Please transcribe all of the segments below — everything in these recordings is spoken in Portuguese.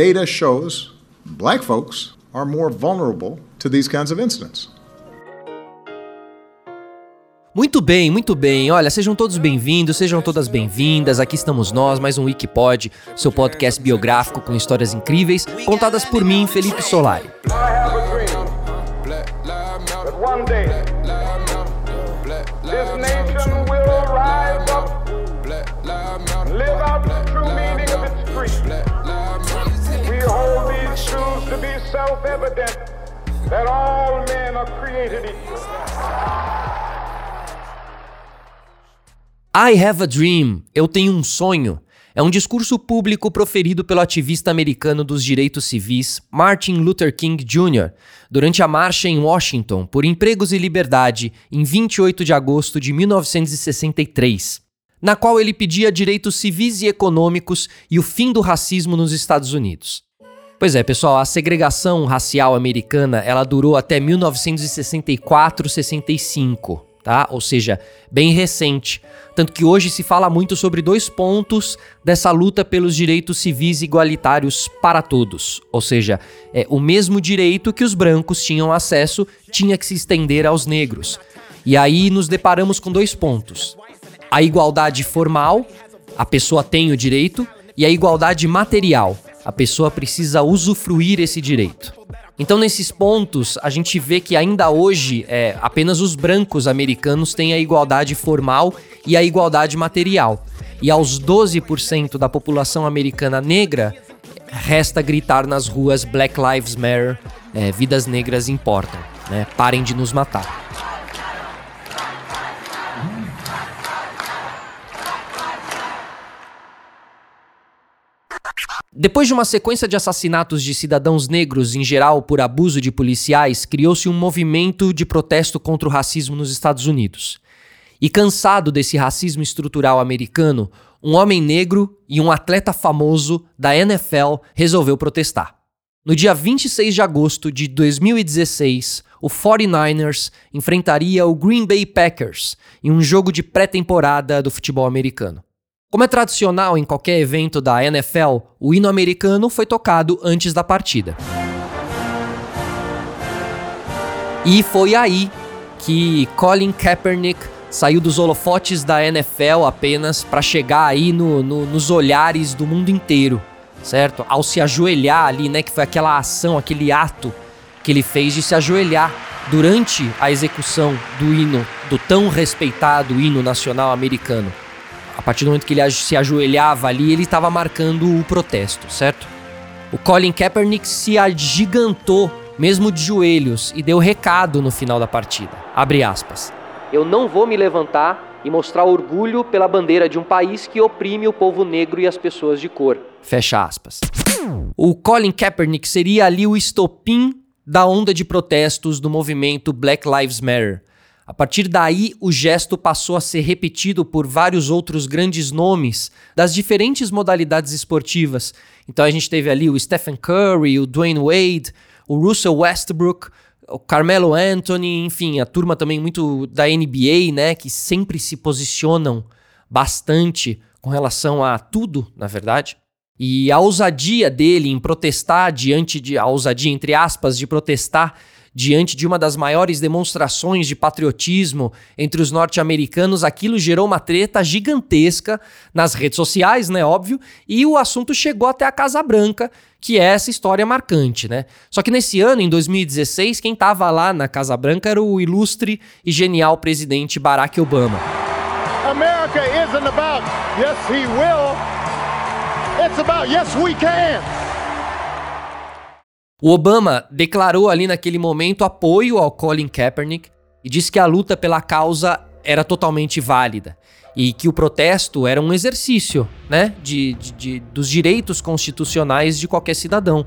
data shows black folks are more vulnerable to these kinds of incidents. Muito bem, muito bem. Olha, sejam todos bem-vindos, sejam todas bem-vindas. Aqui estamos nós, mais um Wikipod, seu podcast biográfico com histórias incríveis, contadas por mim, Felipe Solari. Self-evident that all men are created equal. I Have a Dream, Eu Tenho um Sonho, é um discurso público proferido pelo ativista americano dos direitos civis Martin Luther King Jr. durante a marcha em Washington por empregos e liberdade em 28 de agosto de 1963, na qual ele pedia direitos civis e econômicos e o fim do racismo nos Estados Unidos. Pois é, pessoal, a segregação racial americana, ela durou até 1964-65 tá? Ou seja, bem recente. Tanto que hoje se fala muito sobre dois pontos dessa luta pelos direitos civis igualitários para todos. Ou seja, é, o mesmo direito que os brancos tinham acesso tinha que se estender aos negros. E aí nos deparamos com dois pontos: a igualdade formal, a pessoa tem o direito, e a igualdade material, a pessoa precisa usufruir esse direito. Então, nesses pontos, a gente vê que ainda hoje é, apenas os brancos americanos têm a igualdade formal e a igualdade material. E aos 12% da população americana negra, resta gritar nas ruas Black Lives Matter, é, vidas negras importam, né? parem de nos matar. Depois de uma sequência de assassinatos de cidadãos negros, em geral por abuso de policiais, criou-se um movimento de protesto contra o racismo nos Estados Unidos. E cansado desse racismo estrutural americano, um homem negro e um atleta famoso da NFL resolveu protestar. No dia 26 de agosto de 2016, o 49ers enfrentaria o Green Bay Packers em um jogo de pré-temporada do futebol americano. Como é tradicional em qualquer evento da NFL, o hino americano foi tocado antes da partida. E foi aí que Colin Kaepernick saiu dos holofotes da NFL apenas para chegar aí no, no, nos olhares do mundo inteiro, certo? Ao se ajoelhar ali, né, que foi aquela ação, aquele ato que ele fez de se ajoelhar durante a execução do hino, do tão respeitado hino nacional americano. A partir do momento que ele se ajoelhava ali, ele estava marcando o protesto, certo? O Colin Kaepernick se agigantou, mesmo de joelhos, e deu recado no final da partida. Abre aspas. Eu não vou me levantar e mostrar orgulho pela bandeira de um país que oprime o povo negro e as pessoas de cor. Fecha aspas. O Colin Kaepernick seria ali o estopim da onda de protestos do movimento Black Lives Matter, a partir daí, o gesto passou a ser repetido por vários outros grandes nomes das diferentes modalidades esportivas. Então a gente teve ali o Stephen Curry, o Dwayne Wade, o Russell Westbrook, o Carmelo Anthony, enfim, a turma também muito da NBA, né, que sempre se posicionam bastante com relação a tudo, na verdade. E a ousadia dele em protestar diante de a ousadia entre aspas de protestar diante de uma das maiores demonstrações de patriotismo entre os norte-americanos, aquilo gerou uma treta gigantesca nas redes sociais, né, óbvio, e o assunto chegou até a Casa Branca, que é essa história marcante, né? Só que nesse ano, em 2016, quem estava lá na Casa Branca era o ilustre e genial presidente Barack Obama. America isn't about yes he will. It's about yes we can. O Obama declarou ali naquele momento apoio ao Colin Kaepernick e disse que a luta pela causa era totalmente válida e que o protesto era um exercício, né, de, de, de, dos direitos constitucionais de qualquer cidadão.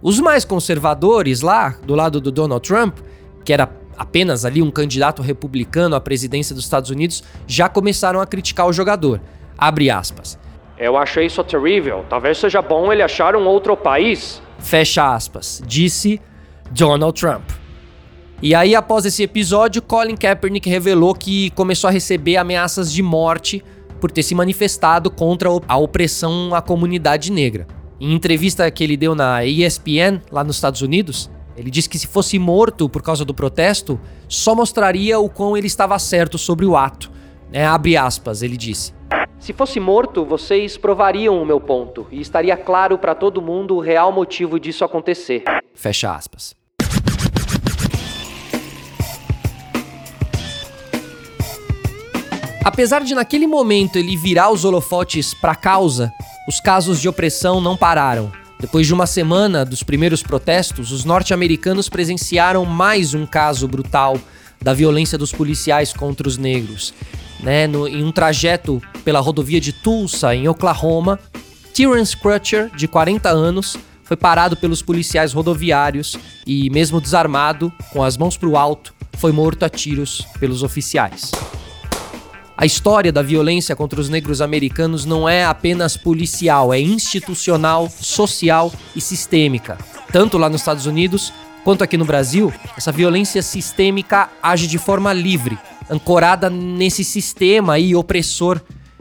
Os mais conservadores lá, do lado do Donald Trump, que era apenas ali um candidato republicano à presidência dos Estados Unidos, já começaram a criticar o jogador. Abre aspas. Eu achei isso terrível. Talvez seja bom ele achar um outro país Fecha aspas, disse Donald Trump. E aí, após esse episódio, Colin Kaepernick revelou que começou a receber ameaças de morte por ter se manifestado contra a opressão à comunidade negra. Em entrevista que ele deu na ESPN, lá nos Estados Unidos, ele disse que se fosse morto por causa do protesto, só mostraria o quão ele estava certo sobre o ato. É, abre aspas, ele disse. Se fosse morto, vocês provariam o meu ponto e estaria claro para todo mundo o real motivo disso acontecer. Fecha aspas. Apesar de naquele momento ele virar os holofotes para a causa, os casos de opressão não pararam. Depois de uma semana dos primeiros protestos, os norte-americanos presenciaram mais um caso brutal da violência dos policiais contra os negros. Né? No, em um trajeto pela rodovia de Tulsa, em Oklahoma, Terence Crutcher, de 40 anos, foi parado pelos policiais rodoviários e, mesmo desarmado, com as mãos para o alto, foi morto a tiros pelos oficiais. A história da violência contra os negros americanos não é apenas policial, é institucional, social e sistêmica. Tanto lá nos Estados Unidos quanto aqui no Brasil, essa violência sistêmica age de forma livre, ancorada nesse sistema aí opressor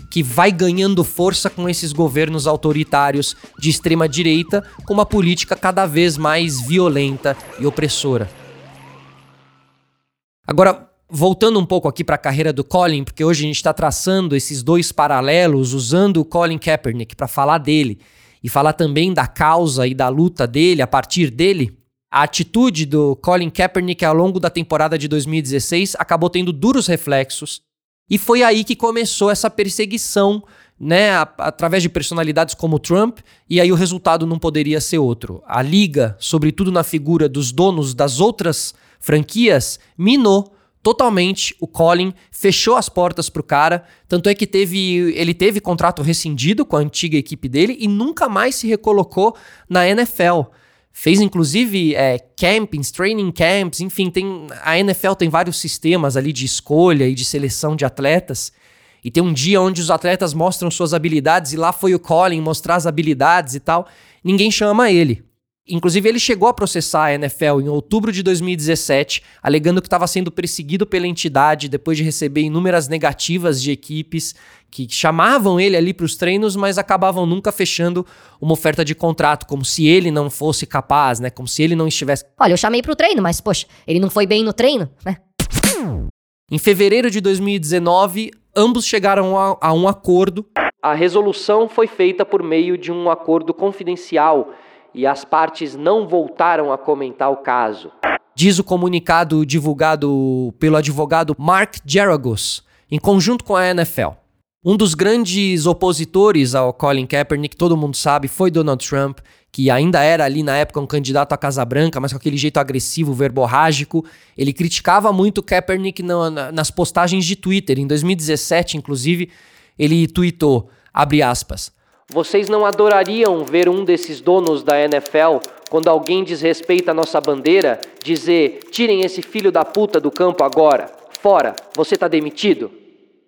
que vai ganhando força com esses governos autoritários de extrema direita, com uma política cada vez mais violenta e opressora. Agora, voltando um pouco aqui para a carreira do Colin, porque hoje a gente está traçando esses dois paralelos, usando o Colin Kaepernick para falar dele e falar também da causa e da luta dele a partir dele. A atitude do Colin Kaepernick ao longo da temporada de 2016 acabou tendo duros reflexos e foi aí que começou essa perseguição, né, através de personalidades como Trump, e aí o resultado não poderia ser outro. A liga, sobretudo na figura dos donos das outras franquias, minou totalmente o Colin, fechou as portas pro cara, tanto é que teve ele teve contrato rescindido com a antiga equipe dele e nunca mais se recolocou na NFL. Fez inclusive é, campings, training camps, enfim, tem a NFL tem vários sistemas ali de escolha e de seleção de atletas. E tem um dia onde os atletas mostram suas habilidades e lá foi o Colin mostrar as habilidades e tal. Ninguém chama ele. Inclusive, ele chegou a processar a NFL em outubro de 2017, alegando que estava sendo perseguido pela entidade depois de receber inúmeras negativas de equipes que chamavam ele ali para os treinos, mas acabavam nunca fechando uma oferta de contrato, como se ele não fosse capaz, né? Como se ele não estivesse. Olha, eu chamei para o treino, mas poxa, ele não foi bem no treino, né? Em fevereiro de 2019, ambos chegaram a, a um acordo. A resolução foi feita por meio de um acordo confidencial e as partes não voltaram a comentar o caso. Diz o comunicado divulgado pelo advogado Mark Geragos, em conjunto com a NFL. Um dos grandes opositores ao Colin Kaepernick, todo mundo sabe, foi Donald Trump, que ainda era ali na época um candidato à Casa Branca, mas com aquele jeito agressivo, verborrágico. Ele criticava muito Kaepernick na, nas postagens de Twitter. Em 2017, inclusive, ele tweetou, abre aspas, vocês não adorariam ver um desses donos da NFL, quando alguém desrespeita a nossa bandeira, dizer: tirem esse filho da puta do campo agora, fora, você tá demitido?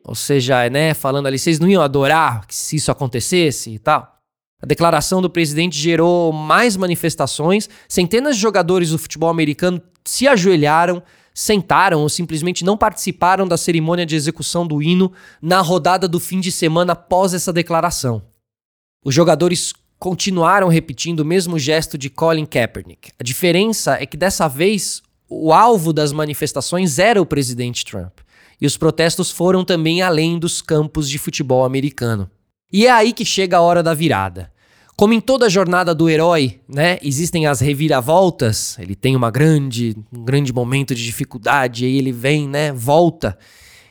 Ou seja, né, falando ali, vocês não iam adorar se isso acontecesse e tal? A declaração do presidente gerou mais manifestações, centenas de jogadores do futebol americano se ajoelharam, sentaram ou simplesmente não participaram da cerimônia de execução do hino na rodada do fim de semana após essa declaração. Os jogadores continuaram repetindo o mesmo gesto de Colin Kaepernick. A diferença é que dessa vez o alvo das manifestações era o presidente Trump. E os protestos foram também além dos campos de futebol americano. E é aí que chega a hora da virada. Como em toda jornada do herói, né, existem as reviravoltas, ele tem uma grande, um grande momento de dificuldade, aí ele vem, né, volta.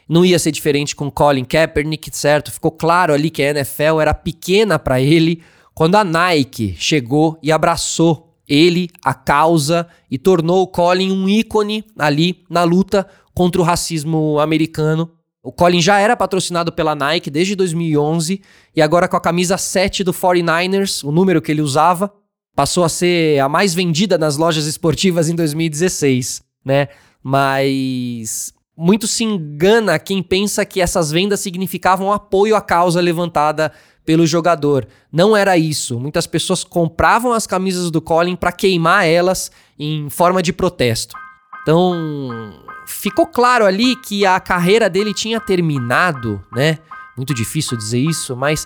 Não ia ser diferente com Colin Kaepernick, certo? Ficou claro ali que a NFL era pequena para ele quando a Nike chegou e abraçou ele, a causa, e tornou o Colin um ícone ali na luta contra o racismo americano. O Colin já era patrocinado pela Nike desde 2011 e agora com a camisa 7 do 49ers, o número que ele usava, passou a ser a mais vendida nas lojas esportivas em 2016, né? Mas muito se engana quem pensa que essas vendas significavam apoio à causa levantada pelo jogador. Não era isso. Muitas pessoas compravam as camisas do Colin para queimar elas em forma de protesto. Então, ficou claro ali que a carreira dele tinha terminado, né? Muito difícil dizer isso, mas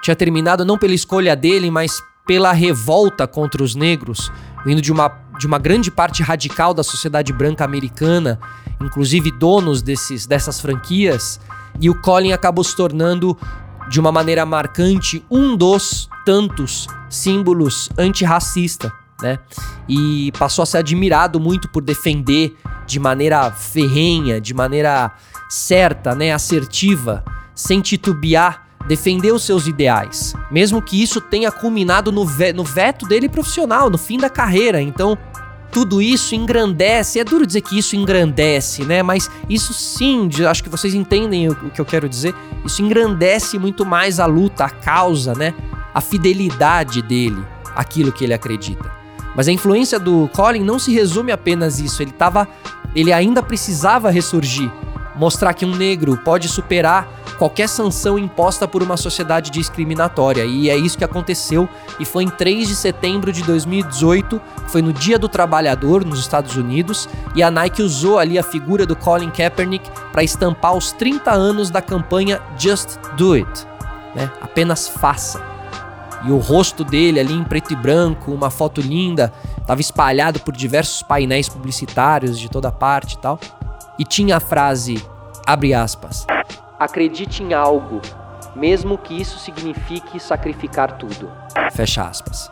tinha terminado não pela escolha dele, mas pela revolta contra os negros, vindo de uma, de uma grande parte radical da sociedade branca americana, inclusive donos desses, dessas franquias, e o Colin acabou se tornando, de uma maneira marcante, um dos tantos símbolos antirracista, né? E passou a ser admirado muito por defender de maneira ferrenha, de maneira certa, né, assertiva, sem titubear, defender os seus ideais, mesmo que isso tenha culminado no, ve no veto dele profissional, no fim da carreira. Então, tudo isso engrandece. É duro dizer que isso engrandece, né? Mas isso sim, acho que vocês entendem o, que eu quero dizer. Isso engrandece muito mais a luta, a causa, né? A fidelidade dele, aquilo que ele acredita. Mas a influência do Colin não se resume apenas isso. Ele tava, ele ainda precisava ressurgir mostrar que um negro pode superar qualquer sanção imposta por uma sociedade discriminatória. E é isso que aconteceu e foi em 3 de setembro de 2018, foi no Dia do Trabalhador nos Estados Unidos, e a Nike usou ali a figura do Colin Kaepernick para estampar os 30 anos da campanha Just Do It, né? Apenas faça. E o rosto dele ali em preto e branco, uma foto linda, estava espalhado por diversos painéis publicitários de toda parte e tal e tinha a frase, abre aspas, acredite em algo, mesmo que isso signifique sacrificar tudo. Fecha aspas.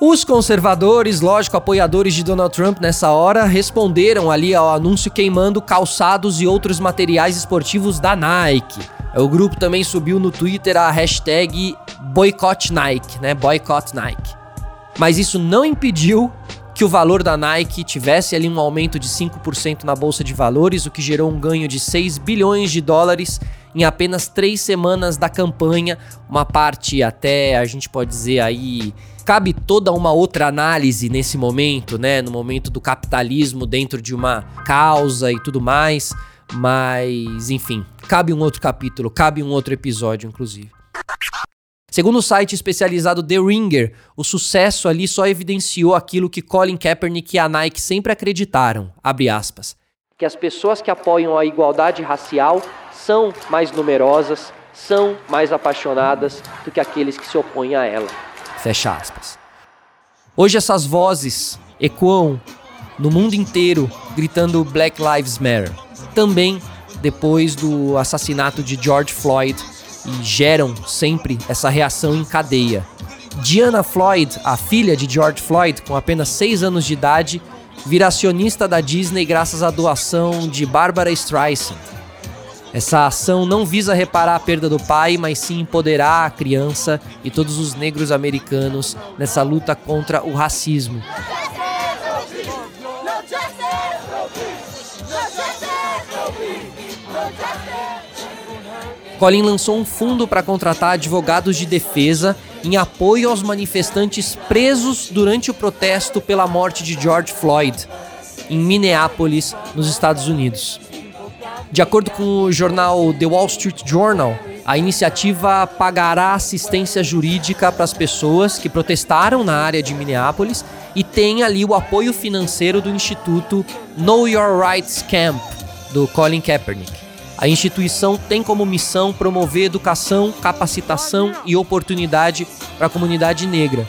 Os conservadores, lógico, apoiadores de Donald Trump nessa hora, responderam ali ao anúncio queimando calçados e outros materiais esportivos da Nike. O grupo também subiu no Twitter a hashtag Boycott Nike, né? Boycott Nike. Mas isso não impediu que o valor da Nike tivesse ali um aumento de 5% na bolsa de valores, o que gerou um ganho de 6 bilhões de dólares em apenas três semanas da campanha. Uma parte até a gente pode dizer aí cabe toda uma outra análise nesse momento, né? No momento do capitalismo dentro de uma causa e tudo mais. Mas, enfim, cabe um outro capítulo, cabe um outro episódio, inclusive. Segundo o site especializado The Ringer, o sucesso ali só evidenciou aquilo que Colin Kaepernick e a Nike sempre acreditaram, aspas, que as pessoas que apoiam a igualdade racial são mais numerosas, são mais apaixonadas do que aqueles que se opõem a ela. Fecha aspas. Hoje essas vozes ecoam no mundo inteiro gritando Black Lives Matter. Também depois do assassinato de George Floyd e geram sempre essa reação em cadeia. Diana Floyd, a filha de George Floyd, com apenas 6 anos de idade, vira acionista da Disney graças à doação de Barbara Streisand. Essa ação não visa reparar a perda do pai, mas sim empoderar a criança e todos os negros americanos nessa luta contra o racismo. Colin lançou um fundo para contratar advogados de defesa em apoio aos manifestantes presos durante o protesto pela morte de George Floyd, em Minneapolis, nos Estados Unidos. De acordo com o jornal The Wall Street Journal, a iniciativa pagará assistência jurídica para as pessoas que protestaram na área de Minneapolis e tem ali o apoio financeiro do Instituto Know Your Rights Camp, do Colin Kaepernick. A instituição tem como missão promover educação, capacitação e oportunidade para a comunidade negra.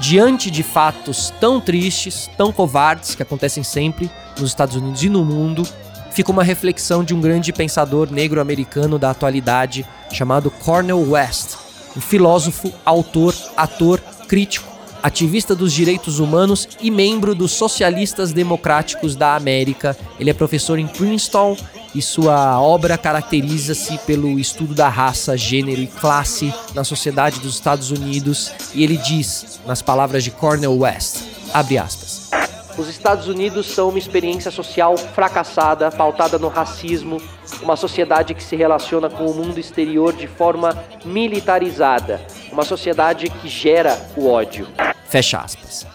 Diante de fatos tão tristes, tão covardes, que acontecem sempre nos Estados Unidos e no mundo, fica uma reflexão de um grande pensador negro-americano da atualidade chamado Cornel West, um filósofo, autor, ator, crítico, ativista dos direitos humanos e membro dos Socialistas Democráticos da América. Ele é professor em Princeton e sua obra caracteriza-se pelo estudo da raça, gênero e classe na sociedade dos Estados Unidos, e ele diz, nas palavras de Cornel West, abre aspas, os Estados Unidos são uma experiência social fracassada, pautada no racismo, uma sociedade que se relaciona com o mundo exterior de forma militarizada, uma sociedade que gera o ódio. Fecha aspas.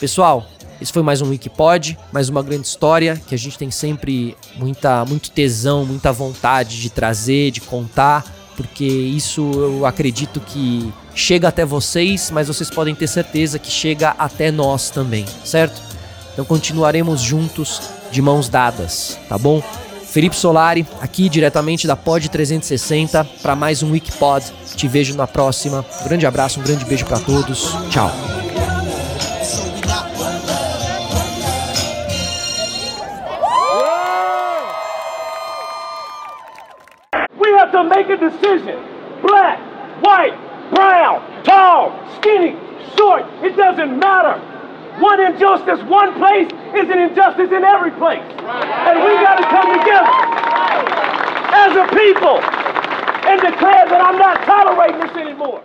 Pessoal, esse foi mais um Wikipod, mais uma grande história que a gente tem sempre muita, muito tesão, muita vontade de trazer, de contar, porque isso eu acredito que chega até vocês, mas vocês podem ter certeza que chega até nós também, certo? Então continuaremos juntos de mãos dadas, tá bom? Felipe Solari, aqui diretamente da Pod 360 para mais um Wikipod. Te vejo na próxima. Um grande abraço, um grande beijo para todos. Tchau. To make a decision. Black, white, brown, tall, skinny, short, it doesn't matter. One injustice, one place is an injustice in every place. And we got to come together as a people and declare that I'm not tolerating this anymore.